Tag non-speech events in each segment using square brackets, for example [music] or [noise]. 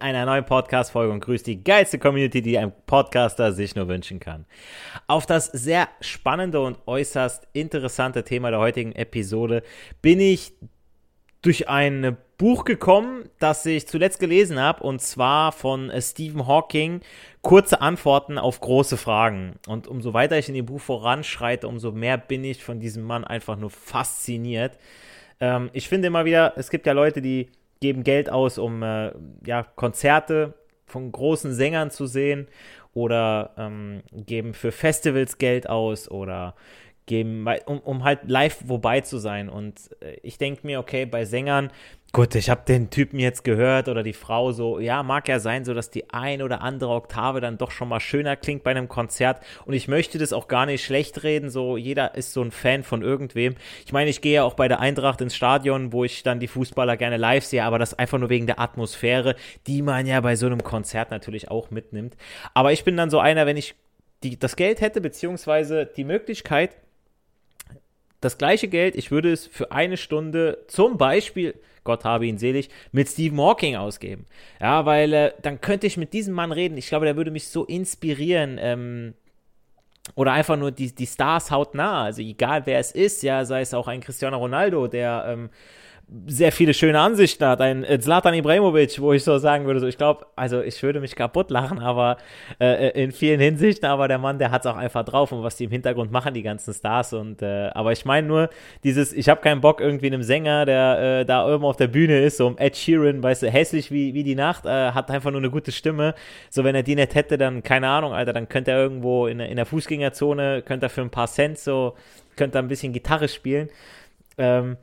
einer neuen Podcast-Folge und grüßt die geilste Community, die ein Podcaster sich nur wünschen kann. Auf das sehr spannende und äußerst interessante Thema der heutigen Episode bin ich durch ein Buch gekommen, das ich zuletzt gelesen habe, und zwar von Stephen Hawking, Kurze Antworten auf große Fragen. Und umso weiter ich in dem Buch voranschreite, umso mehr bin ich von diesem Mann einfach nur fasziniert. Ähm, ich finde immer wieder, es gibt ja Leute, die geben Geld aus, um äh, ja, Konzerte von großen Sängern zu sehen oder ähm, geben für Festivals Geld aus oder geben, um, um halt live wobei zu sein. Und äh, ich denke mir, okay, bei Sängern Gut, ich habe den Typen jetzt gehört oder die Frau so, ja, mag ja sein, so dass die ein oder andere Oktave dann doch schon mal schöner klingt bei einem Konzert und ich möchte das auch gar nicht schlecht reden, so jeder ist so ein Fan von irgendwem. Ich meine, ich gehe ja auch bei der Eintracht ins Stadion, wo ich dann die Fußballer gerne live sehe, aber das einfach nur wegen der Atmosphäre, die man ja bei so einem Konzert natürlich auch mitnimmt. Aber ich bin dann so einer, wenn ich die, das Geld hätte, beziehungsweise die Möglichkeit, das gleiche Geld, ich würde es für eine Stunde zum Beispiel Gott habe ihn selig, mit Stephen Hawking ausgeben. Ja, weil äh, dann könnte ich mit diesem Mann reden. Ich glaube, der würde mich so inspirieren. Ähm, oder einfach nur die, die Stars hautnah. Also egal wer es ist, ja, sei es auch ein Cristiano Ronaldo, der ähm, sehr viele schöne Ansichten hat. Ein äh, Zlatan Ibrahimovic, wo ich so sagen würde, so ich glaube, also ich würde mich kaputt lachen, aber äh, äh in vielen Hinsichten, aber der Mann, der hat es auch einfach drauf und was die im Hintergrund machen, die ganzen Stars und äh, aber ich meine nur dieses, ich habe keinen Bock irgendwie einem Sänger, der äh, da oben auf der Bühne ist, so um Ed Sheeran, weißt du, hässlich wie, wie die Nacht, äh, hat einfach nur eine gute Stimme. So wenn er die nicht hätte, dann keine Ahnung, Alter, dann könnte er irgendwo in, in der Fußgängerzone, könnte er für ein paar Cent so, könnte er ein bisschen Gitarre spielen. Ähm,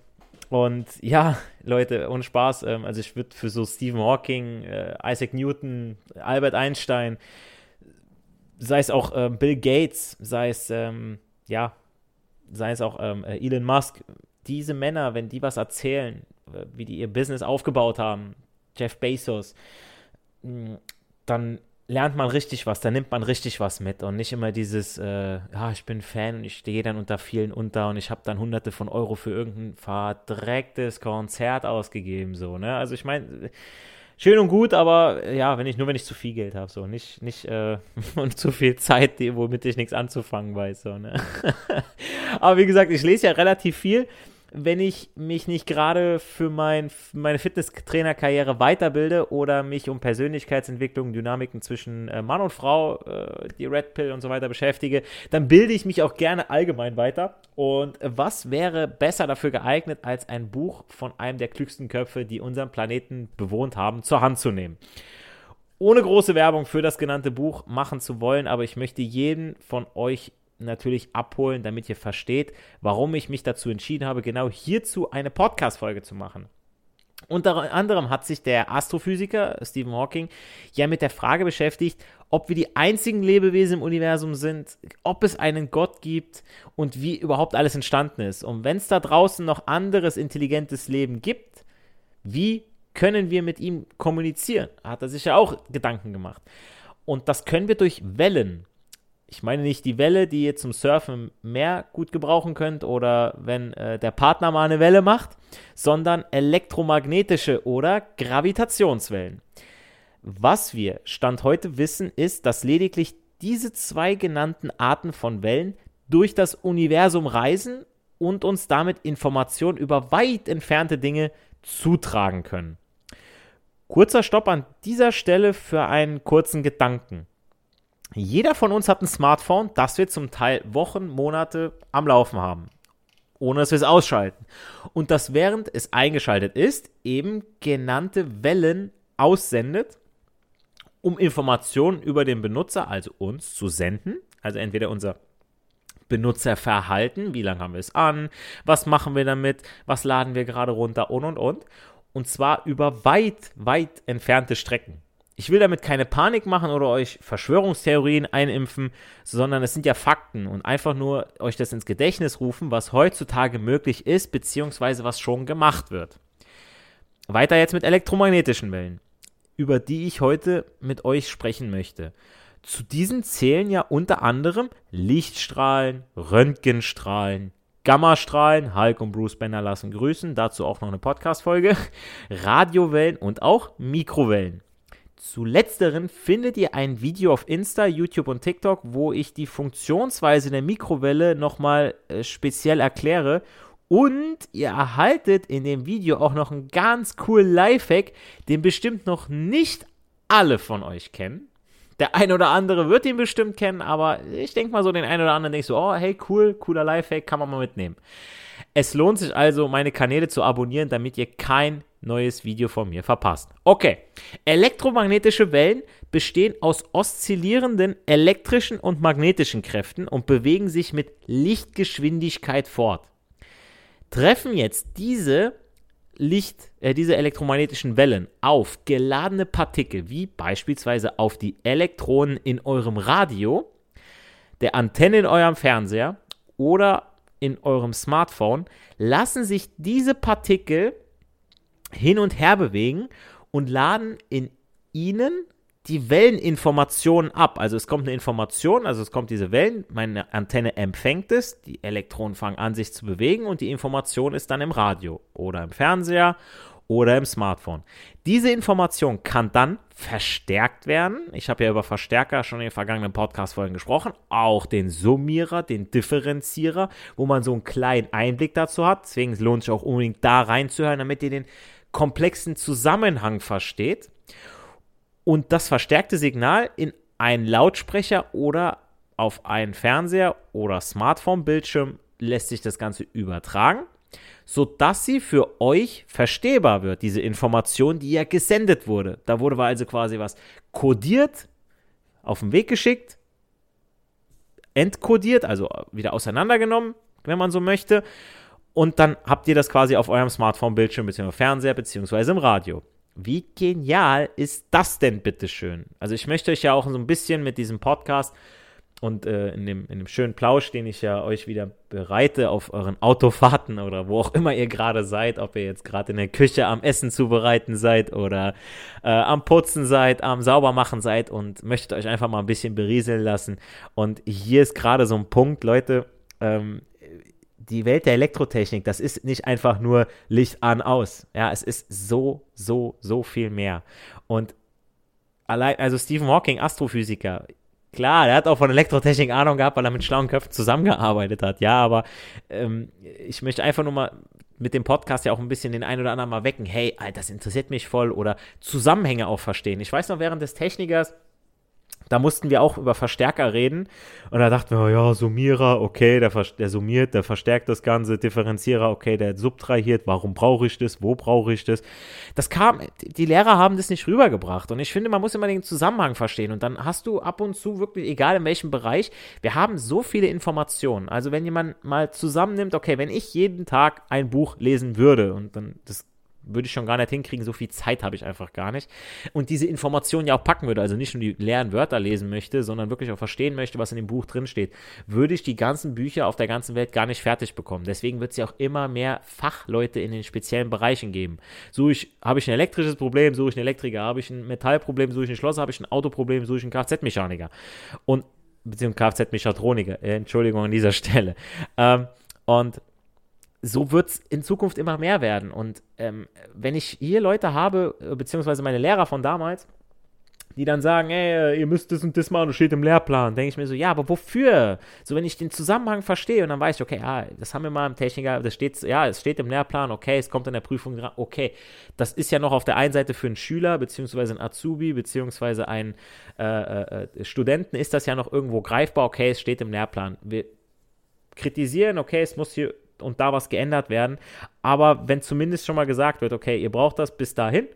und ja, Leute, ohne Spaß, ähm, also ich würde für so Stephen Hawking, äh, Isaac Newton, Albert Einstein, sei es auch äh, Bill Gates, sei es, ähm, ja, sei es auch ähm, äh, Elon Musk, diese Männer, wenn die was erzählen, äh, wie die ihr Business aufgebaut haben, Jeff Bezos, dann lernt man richtig was, da nimmt man richtig was mit und nicht immer dieses, äh, ja, ich bin Fan und ich stehe dann unter vielen unter und ich habe dann hunderte von Euro für irgendein verdrecktes Konzert ausgegeben, so, ne? Also ich meine, schön und gut, aber ja, wenn ich nur wenn ich zu viel Geld habe, so nicht nicht äh, [laughs] und zu viel Zeit, die, womit ich nichts anzufangen weiß, so ne. [laughs] aber wie gesagt, ich lese ja relativ viel wenn ich mich nicht gerade für mein, meine Fitnesstrainerkarriere weiterbilde oder mich um Persönlichkeitsentwicklung, Dynamiken zwischen äh, Mann und Frau, äh, die Red Pill und so weiter beschäftige, dann bilde ich mich auch gerne allgemein weiter. Und was wäre besser dafür geeignet, als ein Buch von einem der klügsten Köpfe, die unseren Planeten bewohnt haben, zur Hand zu nehmen? Ohne große Werbung für das genannte Buch machen zu wollen, aber ich möchte jeden von euch natürlich abholen, damit ihr versteht, warum ich mich dazu entschieden habe, genau hierzu eine Podcast-Folge zu machen. Unter anderem hat sich der Astrophysiker Stephen Hawking ja mit der Frage beschäftigt, ob wir die einzigen Lebewesen im Universum sind, ob es einen Gott gibt und wie überhaupt alles entstanden ist. Und wenn es da draußen noch anderes intelligentes Leben gibt, wie können wir mit ihm kommunizieren? Hat er sich ja auch Gedanken gemacht. Und das können wir durch Wellen ich meine nicht die Welle, die ihr zum Surfen im Meer gut gebrauchen könnt oder wenn äh, der Partner mal eine Welle macht, sondern elektromagnetische oder Gravitationswellen. Was wir Stand heute wissen, ist, dass lediglich diese zwei genannten Arten von Wellen durch das Universum reisen und uns damit Informationen über weit entfernte Dinge zutragen können. Kurzer Stopp an dieser Stelle für einen kurzen Gedanken. Jeder von uns hat ein Smartphone, das wir zum Teil Wochen, Monate am Laufen haben, ohne dass wir es ausschalten. Und das während es eingeschaltet ist, eben genannte Wellen aussendet, um Informationen über den Benutzer, also uns, zu senden. Also entweder unser Benutzerverhalten, wie lange haben wir es an, was machen wir damit, was laden wir gerade runter und und und. Und zwar über weit, weit entfernte Strecken. Ich will damit keine Panik machen oder euch Verschwörungstheorien einimpfen, sondern es sind ja Fakten und einfach nur euch das ins Gedächtnis rufen, was heutzutage möglich ist, beziehungsweise was schon gemacht wird. Weiter jetzt mit elektromagnetischen Wellen, über die ich heute mit euch sprechen möchte. Zu diesen zählen ja unter anderem Lichtstrahlen, Röntgenstrahlen, Gammastrahlen, Hulk und Bruce Banner lassen grüßen, dazu auch noch eine Podcast-Folge, [laughs] Radiowellen und auch Mikrowellen. Zu letzteren findet ihr ein Video auf Insta, YouTube und TikTok, wo ich die Funktionsweise der Mikrowelle nochmal äh, speziell erkläre. Und ihr erhaltet in dem Video auch noch einen ganz coolen Lifehack, den bestimmt noch nicht alle von euch kennen. Der ein oder andere wird ihn bestimmt kennen, aber ich denke mal so, den einen oder anderen denkt so, oh, hey, cool, cooler Lifehack, kann man mal mitnehmen. Es lohnt sich also, meine Kanäle zu abonnieren, damit ihr kein neues Video von mir verpasst. Okay, elektromagnetische Wellen bestehen aus oszillierenden elektrischen und magnetischen Kräften und bewegen sich mit Lichtgeschwindigkeit fort. Treffen jetzt diese Licht, äh, diese elektromagnetischen Wellen auf geladene Partikel, wie beispielsweise auf die Elektronen in eurem Radio, der Antenne in eurem Fernseher oder in eurem Smartphone, lassen sich diese Partikel hin und her bewegen und laden in ihnen die Welleninformationen ab. Also es kommt eine Information, also es kommt diese Wellen, meine Antenne empfängt es, die Elektronen fangen an sich zu bewegen und die Information ist dann im Radio oder im Fernseher oder im Smartphone. Diese Information kann dann verstärkt werden. Ich habe ja über Verstärker schon in den vergangenen Podcast-Folgen gesprochen. Auch den Summierer, den Differenzierer, wo man so einen kleinen Einblick dazu hat. Deswegen lohnt es sich auch unbedingt da reinzuhören, damit ihr den komplexen Zusammenhang versteht und das verstärkte Signal in einen Lautsprecher oder auf einen Fernseher oder Smartphone-Bildschirm lässt sich das Ganze übertragen, sodass sie für euch verstehbar wird, diese Information, die ja gesendet wurde. Da wurde also quasi was kodiert, auf den Weg geschickt, entkodiert, also wieder auseinandergenommen, wenn man so möchte, und dann habt ihr das quasi auf eurem Smartphone-Bildschirm, bzw. Fernseher, beziehungsweise im Radio. Wie genial ist das denn bitteschön? Also ich möchte euch ja auch so ein bisschen mit diesem Podcast und äh, in, dem, in dem schönen Plausch, den ich ja euch wieder bereite auf euren Autofahrten oder wo auch immer ihr gerade seid, ob ihr jetzt gerade in der Küche am Essen zubereiten seid oder äh, am Putzen seid, am Saubermachen seid und möchtet euch einfach mal ein bisschen berieseln lassen. Und hier ist gerade so ein Punkt, Leute, ähm, die Welt der Elektrotechnik, das ist nicht einfach nur Licht an, aus. Ja, es ist so, so, so viel mehr. Und allein, also Stephen Hawking, Astrophysiker, klar, der hat auch von Elektrotechnik Ahnung gehabt, weil er mit schlauen Köpfen zusammengearbeitet hat. Ja, aber ähm, ich möchte einfach nur mal mit dem Podcast ja auch ein bisschen den einen oder anderen mal wecken. Hey, Alter, das interessiert mich voll oder Zusammenhänge auch verstehen. Ich weiß noch, während des Technikers da mussten wir auch über Verstärker reden. Und da dachten wir, ja, Summierer, okay, der, der summiert, der verstärkt das Ganze, Differenzierer, okay, der subtrahiert, warum brauche ich das, wo brauche ich das? Das kam, die Lehrer haben das nicht rübergebracht. Und ich finde, man muss immer den Zusammenhang verstehen. Und dann hast du ab und zu wirklich, egal in welchem Bereich, wir haben so viele Informationen. Also wenn jemand mal zusammennimmt, okay, wenn ich jeden Tag ein Buch lesen würde, und dann, das würde ich schon gar nicht hinkriegen, so viel Zeit habe ich einfach gar nicht. Und diese Informationen ja auch packen würde, also nicht nur die leeren Wörter lesen möchte, sondern wirklich auch verstehen möchte, was in dem Buch drin steht, würde ich die ganzen Bücher auf der ganzen Welt gar nicht fertig bekommen. Deswegen wird es ja auch immer mehr Fachleute in den speziellen Bereichen geben. Suche ich, habe ich ein elektrisches Problem, suche ich einen Elektriker, habe ich ein Metallproblem, suche ich einen Schlosser, habe ich ein Autoproblem, suche ich einen Kfz-Mechaniker. Und beziehungsweise Kfz-Mechatroniker, äh, Entschuldigung an dieser [laughs] Stelle. Ähm, und so wird es in Zukunft immer mehr werden. Und ähm, wenn ich hier Leute habe, äh, beziehungsweise meine Lehrer von damals, die dann sagen, ey, äh, ihr müsst das und das machen, das steht im Lehrplan, denke ich mir so, ja, aber wofür? So, wenn ich den Zusammenhang verstehe und dann weiß ich, okay, ah, das haben wir mal im Techniker, das steht, ja, es steht im Lehrplan, okay, es kommt in der Prüfung dran, okay, das ist ja noch auf der einen Seite für einen Schüler, beziehungsweise einen Azubi, beziehungsweise einen äh, äh, Studenten ist das ja noch irgendwo greifbar, okay, es steht im Lehrplan. Wir kritisieren, okay, es muss hier und da was geändert werden. Aber wenn zumindest schon mal gesagt wird, okay, ihr braucht das bis dahin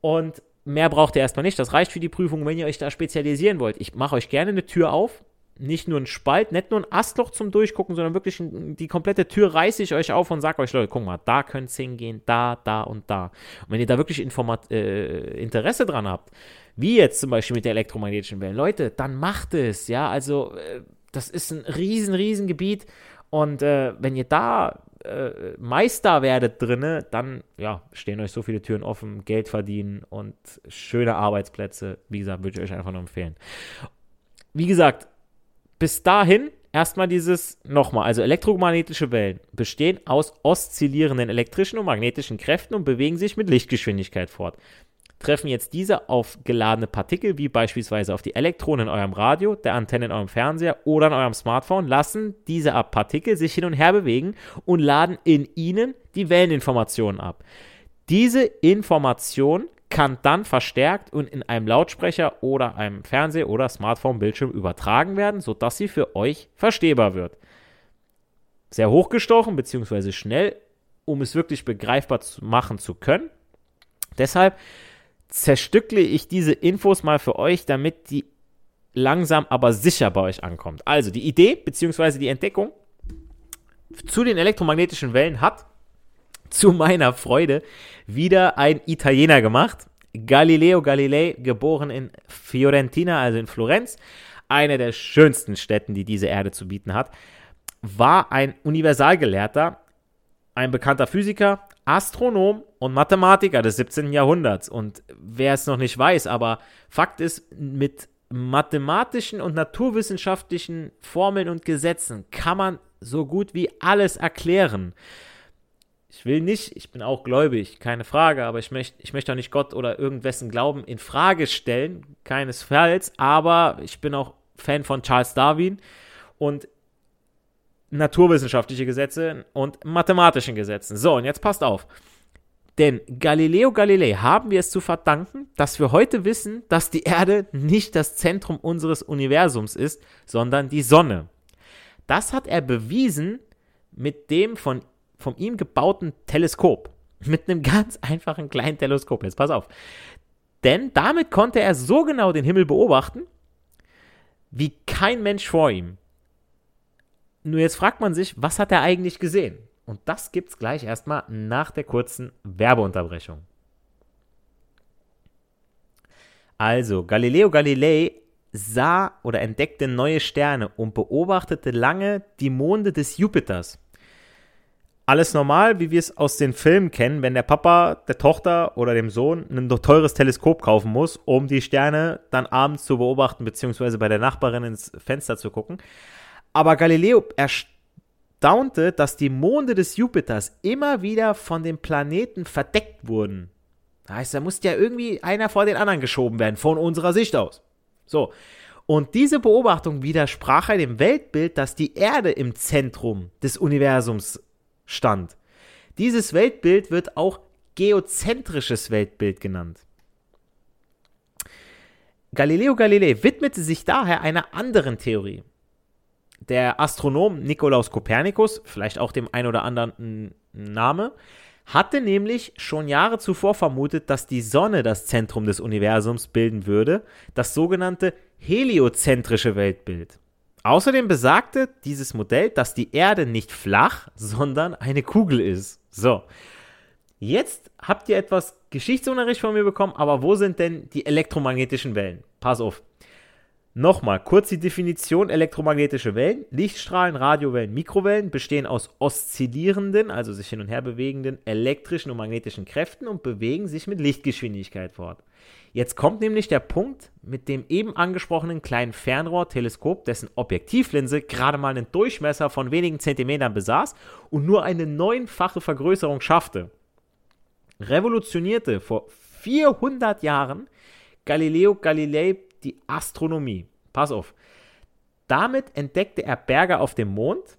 und mehr braucht ihr erstmal nicht. Das reicht für die Prüfung, wenn ihr euch da spezialisieren wollt. Ich mache euch gerne eine Tür auf. Nicht nur ein Spalt, nicht nur ein Astloch zum Durchgucken, sondern wirklich die komplette Tür reiße ich euch auf und sage euch, Leute, guck mal, da könnt ihr hingehen, da, da und da. Und wenn ihr da wirklich Informat äh, Interesse dran habt, wie jetzt zum Beispiel mit der elektromagnetischen Wellen, Leute, dann macht es, ja, also äh, das ist ein riesen, riesen Gebiet und äh, wenn ihr da äh, Meister werdet drinne, dann ja, stehen euch so viele Türen offen, Geld verdienen und schöne Arbeitsplätze. Wie gesagt, würde ich euch einfach nur empfehlen. Wie gesagt, bis dahin erstmal dieses nochmal, also elektromagnetische Wellen bestehen aus oszillierenden elektrischen und magnetischen Kräften und bewegen sich mit Lichtgeschwindigkeit fort treffen jetzt diese auf geladene Partikel, wie beispielsweise auf die Elektronen in eurem Radio, der Antenne in eurem Fernseher oder in eurem Smartphone, lassen diese Partikel sich hin und her bewegen und laden in ihnen die Welleninformationen ab. Diese Information kann dann verstärkt und in einem Lautsprecher oder einem Fernseher oder Smartphone-Bildschirm übertragen werden, sodass sie für euch verstehbar wird. Sehr hochgestochen bzw. schnell, um es wirklich begreifbar zu machen zu können. Deshalb zerstückle ich diese Infos mal für euch, damit die langsam aber sicher bei euch ankommt. Also die Idee bzw. die Entdeckung zu den elektromagnetischen Wellen hat zu meiner Freude wieder ein Italiener gemacht. Galileo Galilei, geboren in Fiorentina, also in Florenz, eine der schönsten Städten, die diese Erde zu bieten hat, war ein Universalgelehrter, ein bekannter Physiker, Astronom und Mathematiker des 17. Jahrhunderts. Und wer es noch nicht weiß, aber Fakt ist, mit mathematischen und naturwissenschaftlichen Formeln und Gesetzen kann man so gut wie alles erklären. Ich will nicht, ich bin auch gläubig, keine Frage, aber ich möchte, ich möchte auch nicht Gott oder irgendwessen Glauben in Frage stellen, keinesfalls, aber ich bin auch Fan von Charles Darwin und naturwissenschaftliche Gesetze und mathematischen Gesetzen. So, und jetzt passt auf. Denn Galileo Galilei haben wir es zu verdanken, dass wir heute wissen, dass die Erde nicht das Zentrum unseres Universums ist, sondern die Sonne. Das hat er bewiesen mit dem von, von ihm gebauten Teleskop. [laughs] Mit einem ganz einfachen kleinen Teleskop. Jetzt pass auf. Denn damit konnte er so genau den Himmel beobachten, wie kein Mensch vor ihm. Nur jetzt fragt man sich, was hat er eigentlich gesehen? Und das gibt's gleich erstmal nach der kurzen Werbeunterbrechung. Also, Galileo Galilei sah oder entdeckte neue Sterne und beobachtete lange die Monde des Jupiters. Alles normal, wie wir es aus den Filmen kennen, wenn der Papa der Tochter oder dem Sohn ein teures Teleskop kaufen muss, um die Sterne dann abends zu beobachten, beziehungsweise bei der Nachbarin ins Fenster zu gucken. Aber Galileo staunte, dass die Monde des Jupiters immer wieder von den Planeten verdeckt wurden. Das heißt, da musste ja irgendwie einer vor den anderen geschoben werden, von unserer Sicht aus. So. Und diese Beobachtung widersprach dem Weltbild, dass die Erde im Zentrum des Universums stand. Dieses Weltbild wird auch geozentrisches Weltbild genannt. Galileo Galilei widmete sich daher einer anderen Theorie. Der Astronom Nikolaus Kopernikus, vielleicht auch dem ein oder anderen Name, hatte nämlich schon Jahre zuvor vermutet, dass die Sonne das Zentrum des Universums bilden würde, das sogenannte heliozentrische Weltbild. Außerdem besagte dieses Modell, dass die Erde nicht flach, sondern eine Kugel ist. So. Jetzt habt ihr etwas Geschichtsunterricht von mir bekommen, aber wo sind denn die elektromagnetischen Wellen? Pass auf. Nochmal, kurz die Definition elektromagnetische Wellen. Lichtstrahlen, Radiowellen, Mikrowellen bestehen aus oszillierenden, also sich hin und her bewegenden elektrischen und magnetischen Kräften und bewegen sich mit Lichtgeschwindigkeit fort. Jetzt kommt nämlich der Punkt mit dem eben angesprochenen kleinen Fernrohr-Teleskop, dessen Objektivlinse gerade mal einen Durchmesser von wenigen Zentimetern besaß und nur eine neunfache Vergrößerung schaffte. Revolutionierte vor 400 Jahren Galileo Galilei die Astronomie. Pass auf. Damit entdeckte er Berge auf dem Mond,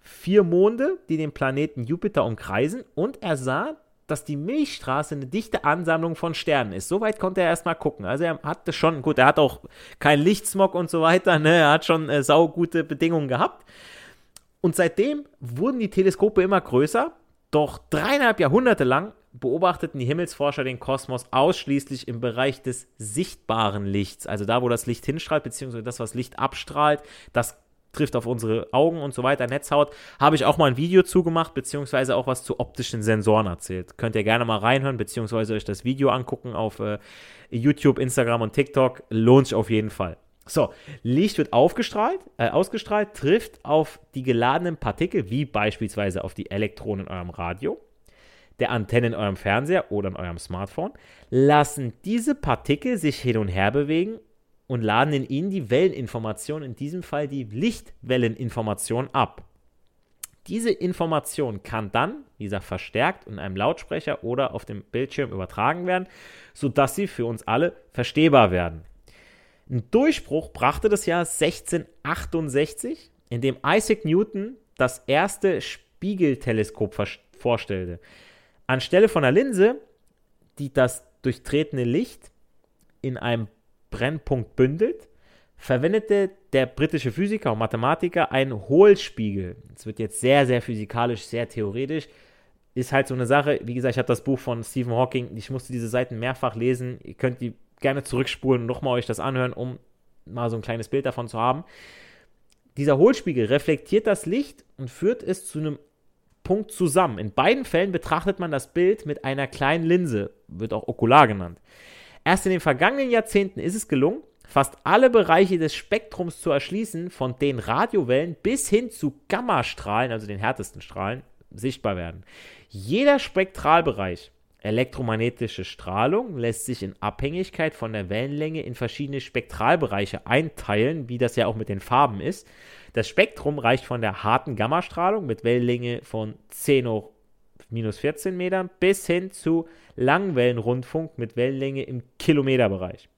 vier Monde, die den Planeten Jupiter umkreisen, und er sah, dass die Milchstraße eine dichte Ansammlung von Sternen ist. Soweit konnte er erstmal gucken. Also er hatte schon, gut, er hat auch keinen Lichtsmog und so weiter, ne? er hat schon äh, saugute Bedingungen gehabt. Und seitdem wurden die Teleskope immer größer, doch dreieinhalb Jahrhunderte lang beobachteten die Himmelsforscher den Kosmos ausschließlich im Bereich des sichtbaren Lichts, also da, wo das Licht hinstrahlt, beziehungsweise das, was Licht abstrahlt, das trifft auf unsere Augen und so weiter, Netzhaut, habe ich auch mal ein Video zugemacht, beziehungsweise auch was zu optischen Sensoren erzählt. Könnt ihr gerne mal reinhören, beziehungsweise euch das Video angucken auf äh, YouTube, Instagram und TikTok. Lohnt sich auf jeden Fall. So, Licht wird aufgestrahlt, äh, ausgestrahlt, trifft auf die geladenen Partikel, wie beispielsweise auf die Elektronen in eurem Radio der Antenne in eurem Fernseher oder in eurem Smartphone, lassen diese Partikel sich hin und her bewegen und laden in ihnen die Welleninformation, in diesem Fall die Lichtwelleninformation ab. Diese Information kann dann, wie gesagt, verstärkt in einem Lautsprecher oder auf dem Bildschirm übertragen werden, sodass sie für uns alle verstehbar werden. Ein Durchbruch brachte das Jahr 1668, in dem Isaac Newton das erste Spiegelteleskop vorstellte. Anstelle von einer Linse, die das durchtretene Licht in einem Brennpunkt bündelt, verwendete der britische Physiker und Mathematiker einen Hohlspiegel. Das wird jetzt sehr, sehr physikalisch, sehr theoretisch. Ist halt so eine Sache, wie gesagt, ich habe das Buch von Stephen Hawking, ich musste diese Seiten mehrfach lesen. Ihr könnt die gerne zurückspulen und nochmal euch das anhören, um mal so ein kleines Bild davon zu haben. Dieser Hohlspiegel reflektiert das Licht und führt es zu einem Punkt zusammen. In beiden Fällen betrachtet man das Bild mit einer kleinen Linse, wird auch okular genannt. Erst in den vergangenen Jahrzehnten ist es gelungen, fast alle Bereiche des Spektrums zu erschließen, von denen Radiowellen bis hin zu Gammastrahlen, also den härtesten Strahlen, sichtbar werden. Jeder Spektralbereich, elektromagnetische Strahlung, lässt sich in Abhängigkeit von der Wellenlänge in verschiedene Spektralbereiche einteilen, wie das ja auch mit den Farben ist. Das Spektrum reicht von der harten Gammastrahlung mit Wellenlänge von 10 hoch minus 14 Metern bis hin zu Langwellenrundfunk mit Wellenlänge im Kilometerbereich.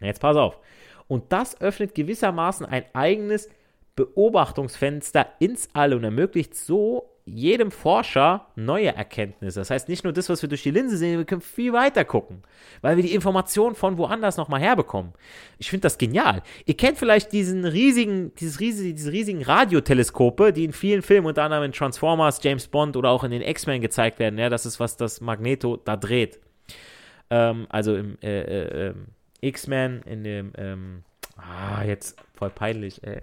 Jetzt pass auf. Und das öffnet gewissermaßen ein eigenes Beobachtungsfenster ins All und ermöglicht so jedem Forscher neue Erkenntnisse. Das heißt, nicht nur das, was wir durch die Linse sehen, wir können viel weiter gucken, weil wir die Informationen von woanders nochmal herbekommen. Ich finde das genial. Ihr kennt vielleicht diesen riesigen, dieses riesige, diese riesigen Radioteleskope, die in vielen Filmen, unter anderem in Transformers, James Bond oder auch in den X-Men gezeigt werden. Ja, das ist, was das Magneto da dreht. Ähm, also im äh, äh, ähm, X-Men, in dem, ähm, ah, jetzt voll peinlich, ey.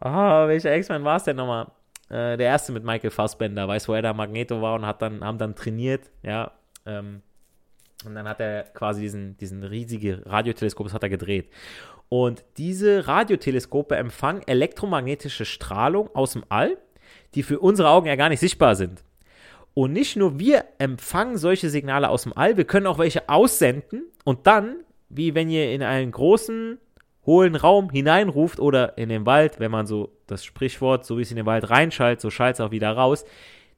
Ah, welcher X-Men war es denn nochmal? Äh, der erste mit Michael Fassbender, weiß, wo er da Magneto war und hat dann, haben dann trainiert, ja. Ähm, und dann hat er quasi diesen, diesen riesige Radioteleskop, das hat er gedreht. Und diese Radioteleskope empfangen elektromagnetische Strahlung aus dem All, die für unsere Augen ja gar nicht sichtbar sind. Und nicht nur wir empfangen solche Signale aus dem All, wir können auch welche aussenden und dann, wie wenn ihr in einen großen hohlen Raum hineinruft oder in den Wald, wenn man so das Sprichwort, so wie es in den Wald reinschaltet, so schaltet es auch wieder raus,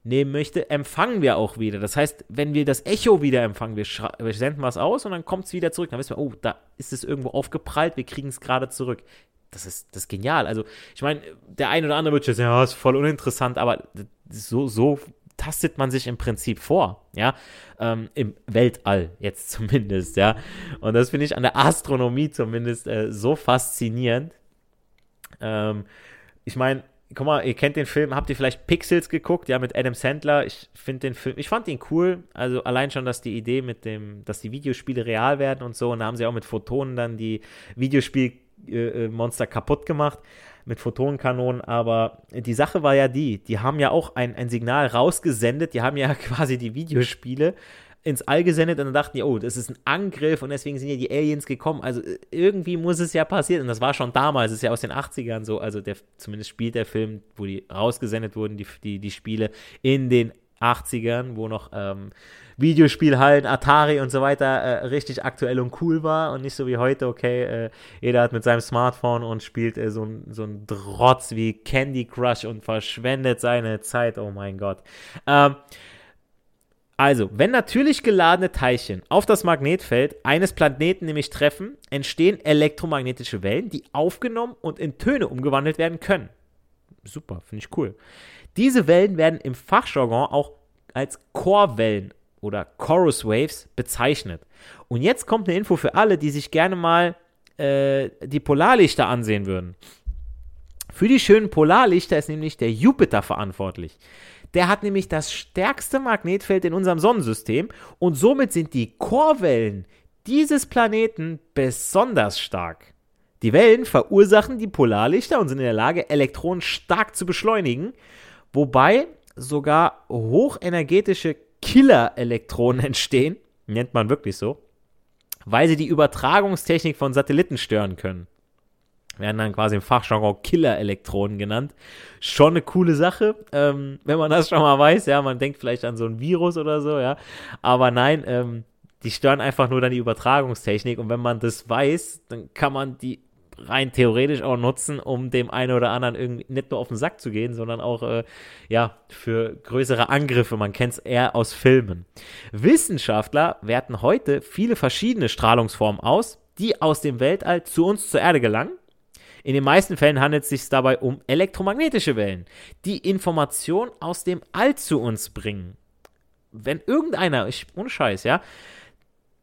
nehmen möchte, empfangen wir auch wieder. Das heißt, wenn wir das Echo wieder empfangen, wir, wir senden was aus und dann kommt es wieder zurück. Dann wissen wir, oh, da ist es irgendwo aufgeprallt, wir kriegen es gerade zurück. Das ist, das ist genial. Also, ich meine, der eine oder andere wird schon sagen, ja, ist voll uninteressant, aber so, so tastet man sich im Prinzip vor, ja, ähm, im Weltall jetzt [laughs] zumindest, ja. Und das finde ich an der Astronomie zumindest äh, so faszinierend. Ähm, ich meine, guck mal, ihr kennt den Film, habt ihr vielleicht Pixels geguckt, ja, mit Adam Sandler? Ich finde den Film, ich fand ihn cool. Also allein schon, dass die Idee mit dem, dass die Videospiele real werden und so, und da haben sie auch mit Photonen dann die Videospielmonster äh, äh kaputt gemacht mit Photonenkanonen, aber die Sache war ja die, die haben ja auch ein, ein Signal rausgesendet, die haben ja [laughs] quasi die Videospiele ins All gesendet und dann dachten die, oh, das ist ein Angriff und deswegen sind ja die Aliens gekommen. Also äh, irgendwie muss es ja passieren. Und das war schon damals, es ist ja aus den 80ern so, also der, zumindest spielt der Film, wo die rausgesendet wurden, die, die, die Spiele in den 80ern, wo noch ähm, Videospielhallen, Atari und so weiter äh, richtig aktuell und cool war und nicht so wie heute, okay, äh, jeder hat mit seinem Smartphone und spielt äh, so, so ein Drotz wie Candy Crush und verschwendet seine Zeit, oh mein Gott. Ähm, also, wenn natürlich geladene Teilchen auf das Magnetfeld eines Planeten nämlich treffen, entstehen elektromagnetische Wellen, die aufgenommen und in Töne umgewandelt werden können. Super, finde ich cool. Diese Wellen werden im Fachjargon auch als Chorwellen oder Chorus Waves bezeichnet. Und jetzt kommt eine Info für alle, die sich gerne mal äh, die Polarlichter ansehen würden. Für die schönen Polarlichter ist nämlich der Jupiter verantwortlich. Der hat nämlich das stärkste Magnetfeld in unserem Sonnensystem und somit sind die Chorwellen dieses Planeten besonders stark. Die Wellen verursachen die Polarlichter und sind in der Lage, Elektronen stark zu beschleunigen, wobei sogar hochenergetische Killer-Elektronen [laughs] entstehen, nennt man wirklich so, weil sie die Übertragungstechnik von Satelliten stören können. Werden dann quasi im Fachjargon Killer-Elektronen genannt. Schon eine coole Sache, ähm, wenn man das schon mal weiß. Ja, man denkt vielleicht an so ein Virus oder so, ja. Aber nein, ähm, die stören einfach nur dann die Übertragungstechnik. Und wenn man das weiß, dann kann man die rein theoretisch auch nutzen, um dem einen oder anderen irgendwie nicht nur auf den Sack zu gehen, sondern auch äh, ja für größere Angriffe. Man kennt es eher aus Filmen. Wissenschaftler werten heute viele verschiedene Strahlungsformen aus, die aus dem Weltall zu uns zur Erde gelangen. In den meisten Fällen handelt es sich dabei um elektromagnetische Wellen, die Information aus dem All zu uns bringen. Wenn irgendeiner, ich, ohne Scheiß, ja,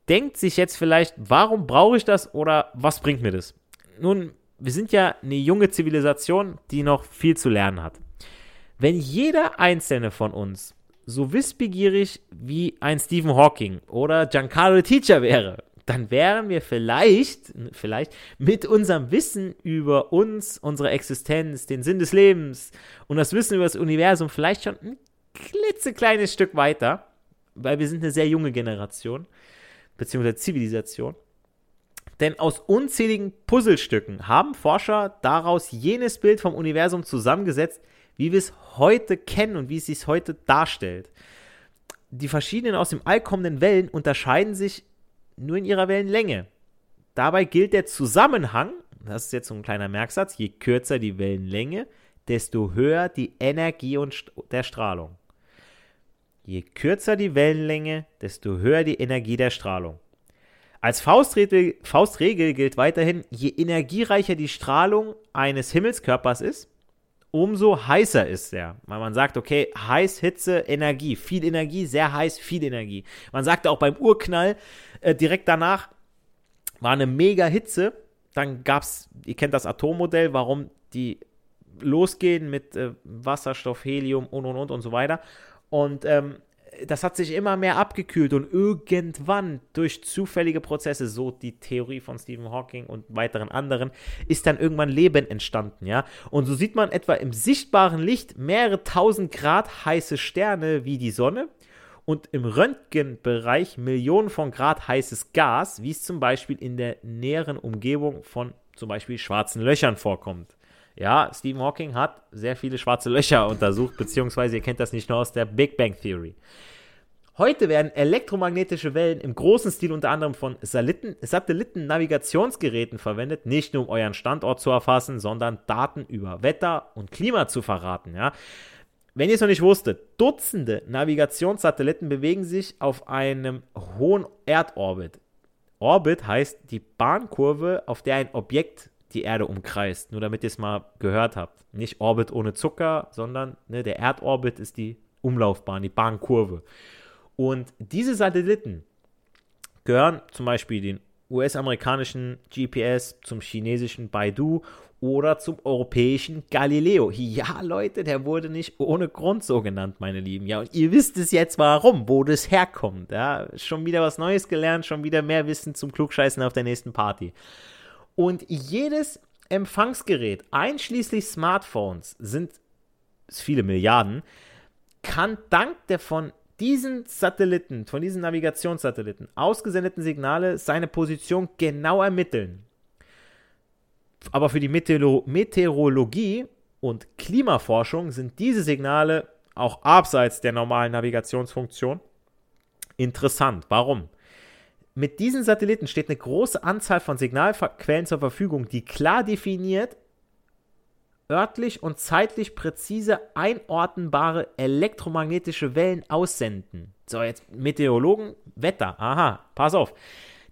denkt sich jetzt vielleicht, warum brauche ich das oder was bringt mir das? Nun, wir sind ja eine junge Zivilisation, die noch viel zu lernen hat. Wenn jeder einzelne von uns so wissbegierig wie ein Stephen Hawking oder Giancarlo Teacher wäre, dann wären wir vielleicht, vielleicht mit unserem Wissen über uns, unsere Existenz, den Sinn des Lebens und das Wissen über das Universum vielleicht schon ein klitzekleines Stück weiter, weil wir sind eine sehr junge Generation, beziehungsweise Zivilisation. Denn aus unzähligen Puzzlestücken haben Forscher daraus jenes Bild vom Universum zusammengesetzt, wie wir es heute kennen und wie es sich heute darstellt. Die verschiedenen aus dem All kommenden Wellen unterscheiden sich nur in ihrer Wellenlänge. Dabei gilt der Zusammenhang, das ist jetzt so ein kleiner Merksatz, je kürzer die Wellenlänge, desto höher die Energie und der Strahlung. Je kürzer die Wellenlänge, desto höher die Energie der Strahlung. Als Faustregel, Faustregel gilt weiterhin, je energiereicher die Strahlung eines Himmelskörpers ist, umso heißer ist er. Weil man sagt, okay, heiß, Hitze, Energie, viel Energie, sehr heiß, viel Energie. Man sagte auch beim Urknall, äh, direkt danach war eine mega Hitze. Dann gab es, ihr kennt das Atommodell, warum die losgehen mit äh, Wasserstoff, Helium und und und und so weiter. Und ähm, das hat sich immer mehr abgekühlt und irgendwann durch zufällige Prozesse, so die Theorie von Stephen Hawking und weiteren anderen, ist dann irgendwann Leben entstanden, ja. Und so sieht man etwa im sichtbaren Licht mehrere tausend Grad heiße Sterne wie die Sonne und im Röntgenbereich Millionen von Grad heißes Gas, wie es zum Beispiel in der näheren Umgebung von zum Beispiel schwarzen Löchern vorkommt. Ja, Stephen Hawking hat sehr viele schwarze Löcher [laughs] untersucht, beziehungsweise ihr kennt das nicht nur aus der Big Bang Theory. Heute werden elektromagnetische Wellen im großen Stil unter anderem von Satelliten-Navigationsgeräten verwendet, nicht nur um euren Standort zu erfassen, sondern Daten über Wetter und Klima zu verraten. Ja? Wenn ihr es noch nicht wusstet, Dutzende Navigationssatelliten bewegen sich auf einem hohen Erdorbit. Orbit heißt die Bahnkurve, auf der ein Objekt die Erde umkreist. Nur damit ihr es mal gehört habt. Nicht Orbit ohne Zucker, sondern ne, der Erdorbit ist die Umlaufbahn, die Bahnkurve. Und diese Satelliten gehören zum Beispiel den US-amerikanischen GPS, zum chinesischen Baidu oder zum europäischen Galileo. Ja, Leute, der wurde nicht ohne Grund so genannt, meine Lieben. Ja, und ihr wisst es jetzt warum, wo das herkommt. Ja, schon wieder was Neues gelernt, schon wieder mehr Wissen zum Klugscheißen auf der nächsten Party. Und jedes Empfangsgerät, einschließlich Smartphones, sind viele Milliarden, kann dank der von diesen Satelliten, von diesen Navigationssatelliten ausgesendeten Signale seine Position genau ermitteln. Aber für die Meteoro Meteorologie und Klimaforschung sind diese Signale auch abseits der normalen Navigationsfunktion interessant. Warum? Mit diesen Satelliten steht eine große Anzahl von Signalquellen zur Verfügung, die klar definiert örtlich und zeitlich präzise einordnbare elektromagnetische Wellen aussenden. So, jetzt Meteorologen, Wetter, aha, pass auf.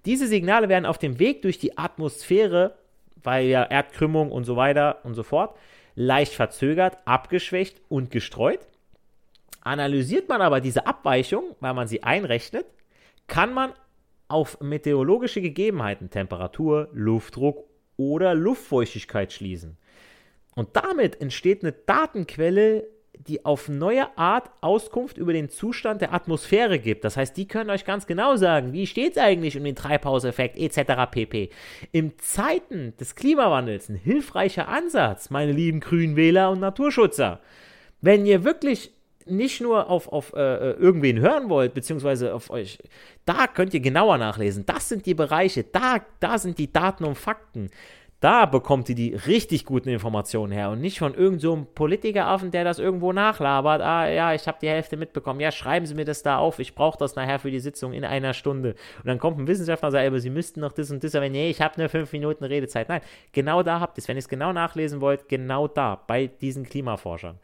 Diese Signale werden auf dem Weg durch die Atmosphäre, weil ja Erdkrümmung und so weiter und so fort, leicht verzögert, abgeschwächt und gestreut. Analysiert man aber diese Abweichung, weil man sie einrechnet, kann man auf meteorologische Gegebenheiten, Temperatur, Luftdruck oder Luftfeuchtigkeit schließen. Und damit entsteht eine Datenquelle, die auf neue Art Auskunft über den Zustand der Atmosphäre gibt. Das heißt, die können euch ganz genau sagen, wie steht es eigentlich um den Treibhauseffekt etc. pp. Im Zeiten des Klimawandels ein hilfreicher Ansatz, meine lieben Grünwähler und Naturschützer. Wenn ihr wirklich nicht nur auf, auf äh, äh, irgendwen hören wollt, beziehungsweise auf euch, da könnt ihr genauer nachlesen. Das sind die Bereiche, da, da sind die Daten und Fakten. Da bekommt ihr die richtig guten Informationen her und nicht von irgendeinem so Politikeraffen, der das irgendwo nachlabert. Ah, ja, ich habe die Hälfte mitbekommen. Ja, schreiben Sie mir das da auf. Ich brauche das nachher für die Sitzung in einer Stunde. Und dann kommt ein Wissenschaftler und sagt, aber Sie müssten noch das und das. Aber nee, ich habe nur fünf Minuten Redezeit. Nein, genau da habt ihr es. Wenn ihr es genau nachlesen wollt, genau da, bei diesen Klimaforschern.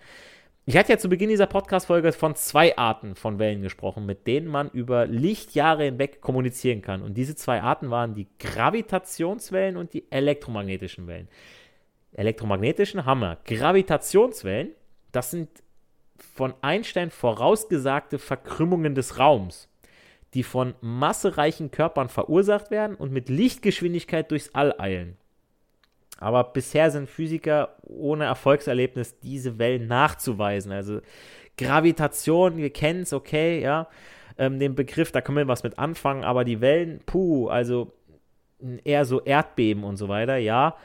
Ich hatte ja zu Beginn dieser Podcast-Folge von zwei Arten von Wellen gesprochen, mit denen man über Lichtjahre hinweg kommunizieren kann. Und diese zwei Arten waren die Gravitationswellen und die elektromagnetischen Wellen. Elektromagnetischen haben wir. Gravitationswellen, das sind von Einstein vorausgesagte Verkrümmungen des Raums, die von massereichen Körpern verursacht werden und mit Lichtgeschwindigkeit durchs All eilen. Aber bisher sind Physiker ohne Erfolgserlebnis, diese Wellen nachzuweisen. Also Gravitation, wir kennen es, okay, ja. Ähm, den Begriff, da können wir was mit anfangen, aber die Wellen, puh, also eher so Erdbeben und so weiter, ja.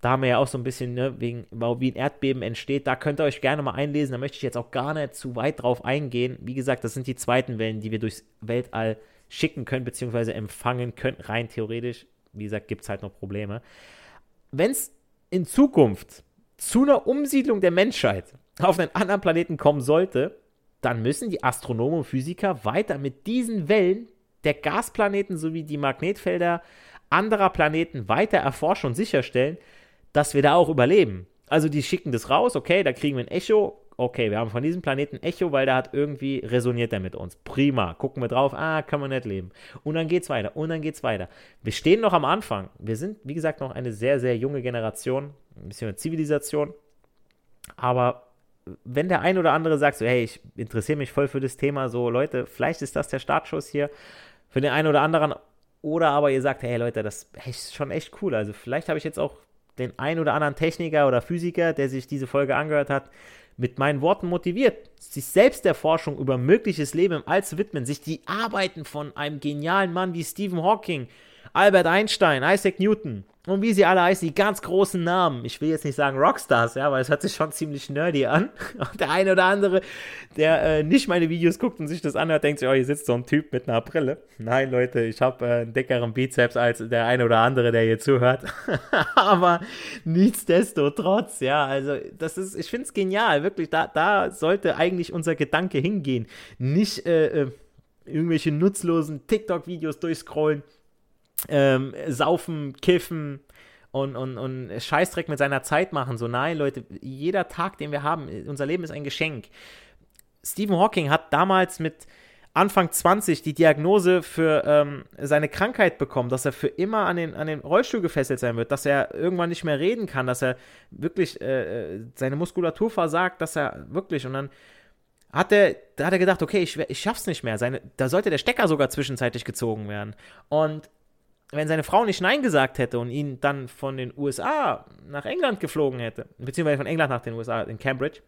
Da haben wir ja auch so ein bisschen, ne, wegen, wie ein Erdbeben entsteht. Da könnt ihr euch gerne mal einlesen. Da möchte ich jetzt auch gar nicht zu weit drauf eingehen. Wie gesagt, das sind die zweiten Wellen, die wir durchs Weltall schicken können, beziehungsweise empfangen können, rein theoretisch. Wie gesagt, gibt es halt noch Probleme wenn es in Zukunft zu einer Umsiedlung der Menschheit auf einen anderen Planeten kommen sollte, dann müssen die Astronomen und Physiker weiter mit diesen Wellen der Gasplaneten sowie die Magnetfelder anderer Planeten weiter erforschen und sicherstellen, dass wir da auch überleben. Also die schicken das raus, okay, da kriegen wir ein Echo, okay, wir haben von diesem Planeten Echo, weil der hat irgendwie resoniert er mit uns. Prima. Gucken wir drauf, ah, kann man nicht leben. Und dann geht's weiter und dann geht's weiter. Wir stehen noch am Anfang. Wir sind, wie gesagt, noch eine sehr, sehr junge Generation, ein bisschen eine Zivilisation. Aber wenn der ein oder andere sagt, so, hey, ich interessiere mich voll für das Thema, so, Leute, vielleicht ist das der Startschuss hier für den einen oder anderen. Oder aber ihr sagt, hey Leute, das ist schon echt cool. Also vielleicht habe ich jetzt auch den ein oder anderen Techniker oder Physiker, der sich diese Folge angehört hat, mit meinen Worten motiviert, sich selbst der Forschung über mögliches Leben im All zu widmen, sich die Arbeiten von einem genialen Mann wie Stephen Hawking, Albert Einstein, Isaac Newton und wie sie alle heißen, die ganz großen Namen. Ich will jetzt nicht sagen Rockstars, ja, weil es hört sich schon ziemlich nerdy an. [laughs] Und der eine oder andere, der äh, nicht meine Videos guckt und sich das anhört, denkt sich, oh, hier sitzt so ein Typ mit einer Brille. Nein, Leute, ich habe äh, einen dickeren Bizeps als der eine oder andere, der hier zuhört. [laughs] Aber nichtsdestotrotz, ja, also das ist, ich finde es genial, wirklich, da, da sollte eigentlich unser Gedanke hingehen. Nicht, äh, äh irgendwelche nutzlosen TikTok-Videos durchscrollen, ähm, saufen, kiffen und, und, und Scheißdreck mit seiner Zeit machen. So, nein, Leute, jeder Tag, den wir haben, unser Leben ist ein Geschenk. Stephen Hawking hat damals mit Anfang 20 die Diagnose für ähm, seine Krankheit bekommen, dass er für immer an den, an den Rollstuhl gefesselt sein wird, dass er irgendwann nicht mehr reden kann, dass er wirklich äh, äh seine Muskulatur versagt, dass er wirklich und dann hat er, da hat er gedacht, okay, ich, ich schaff's nicht mehr. Seine, da sollte der Stecker sogar zwischenzeitlich gezogen werden. Und wenn seine Frau nicht Nein gesagt hätte und ihn dann von den USA nach England geflogen hätte, beziehungsweise von England nach den USA, in Cambridge,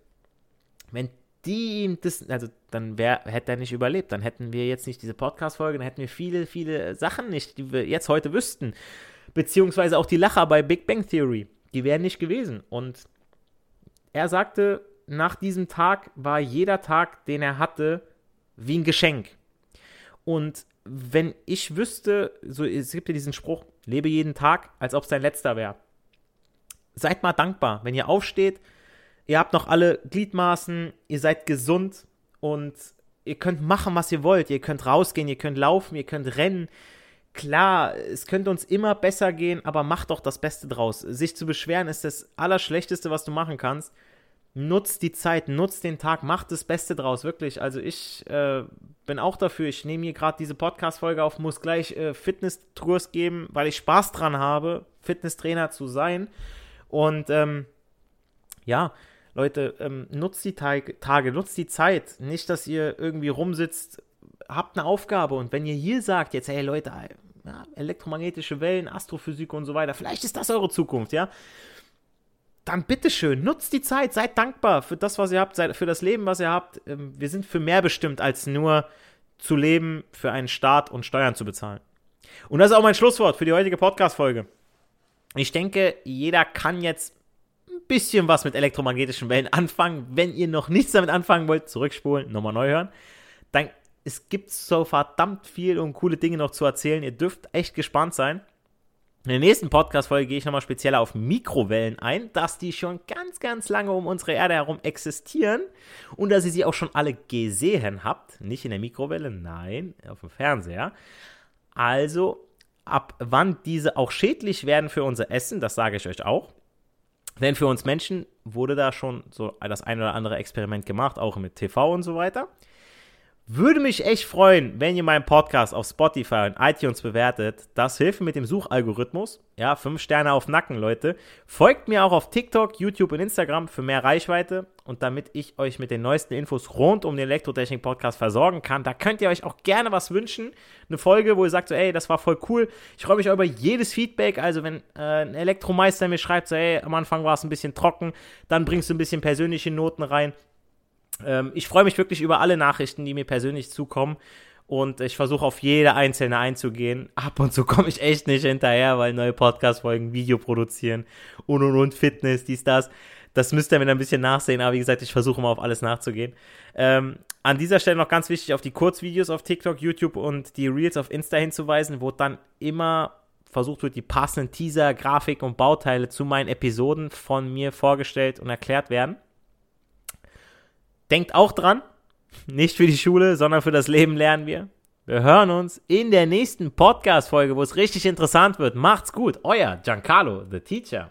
wenn die ihm das, also dann wär, hätte er nicht überlebt. Dann hätten wir jetzt nicht diese Podcast-Folge, dann hätten wir viele, viele Sachen nicht, die wir jetzt heute wüssten. Beziehungsweise auch die Lacher bei Big Bang Theory. Die wären nicht gewesen. Und er sagte, nach diesem Tag war jeder Tag, den er hatte, wie ein Geschenk. Und wenn ich wüsste, so, es gibt ja diesen Spruch, lebe jeden Tag, als ob es dein letzter wäre. Seid mal dankbar, wenn ihr aufsteht, ihr habt noch alle Gliedmaßen, ihr seid gesund und ihr könnt machen, was ihr wollt. Ihr könnt rausgehen, ihr könnt laufen, ihr könnt rennen. Klar, es könnte uns immer besser gehen, aber macht doch das Beste draus. Sich zu beschweren ist das Allerschlechteste, was du machen kannst. Nutzt die Zeit, nutzt den Tag, macht das Beste draus, wirklich. Also ich äh, bin auch dafür. Ich nehme hier gerade diese Podcast-Folge auf, muss gleich äh, Fitness-Tours geben, weil ich Spaß dran habe, Fitnesstrainer zu sein. Und ähm, ja, Leute, ähm, nutzt die Tage, Tage, nutzt die Zeit. Nicht, dass ihr irgendwie rumsitzt, habt eine Aufgabe und wenn ihr hier sagt, jetzt, hey Leute, ja, elektromagnetische Wellen, Astrophysik und so weiter, vielleicht ist das eure Zukunft, ja? Dann bitteschön, nutzt die Zeit, seid dankbar für das, was ihr habt, für das Leben, was ihr habt. Ähm, wir sind für mehr bestimmt, als nur zu leben, für einen Staat und Steuern zu bezahlen. Und das ist auch mein Schlusswort für die heutige Podcast-Folge. Ich denke, jeder kann jetzt bisschen was mit elektromagnetischen Wellen anfangen. Wenn ihr noch nichts damit anfangen wollt, zurückspulen, nochmal neu hören. Dann es gibt so verdammt viel und coole Dinge noch zu erzählen. Ihr dürft echt gespannt sein. In der nächsten Podcast-Folge gehe ich nochmal speziell auf Mikrowellen ein, dass die schon ganz, ganz lange um unsere Erde herum existieren und dass ihr sie auch schon alle gesehen habt. Nicht in der Mikrowelle, nein, auf dem Fernseher. Also, ab wann diese auch schädlich werden für unser Essen, das sage ich euch auch. Denn für uns Menschen wurde da schon so das ein oder andere Experiment gemacht, auch mit TV und so weiter. Würde mich echt freuen, wenn ihr meinen Podcast auf Spotify und iTunes bewertet. Das hilft mir mit dem Suchalgorithmus. Ja, fünf Sterne auf Nacken, Leute. Folgt mir auch auf TikTok, YouTube und Instagram für mehr Reichweite und damit ich euch mit den neuesten Infos rund um den Elektrotechnik-Podcast versorgen kann. Da könnt ihr euch auch gerne was wünschen. Eine Folge, wo ihr sagt, so, ey, das war voll cool. Ich freue mich auch über jedes Feedback. Also, wenn äh, ein Elektromeister mir schreibt, so, ey, am Anfang war es ein bisschen trocken, dann bringst du ein bisschen persönliche Noten rein ähm, ich freue mich wirklich über alle Nachrichten, die mir persönlich zukommen. Und ich versuche auf jede einzelne einzugehen. Ab und zu komme ich echt nicht hinterher, weil neue Podcast-Folgen Video produzieren und und und Fitness, dies, das. Das müsst ihr mir dann ein bisschen nachsehen, aber wie gesagt, ich versuche mal auf alles nachzugehen. Ähm, an dieser Stelle noch ganz wichtig, auf die Kurzvideos auf TikTok, YouTube und die Reels auf Insta hinzuweisen, wo dann immer versucht wird, die passenden Teaser, Grafik und Bauteile zu meinen Episoden von mir vorgestellt und erklärt werden. Denkt auch dran, nicht für die Schule, sondern für das Leben lernen wir. Wir hören uns in der nächsten Podcast-Folge, wo es richtig interessant wird. Macht's gut. Euer Giancarlo, the teacher.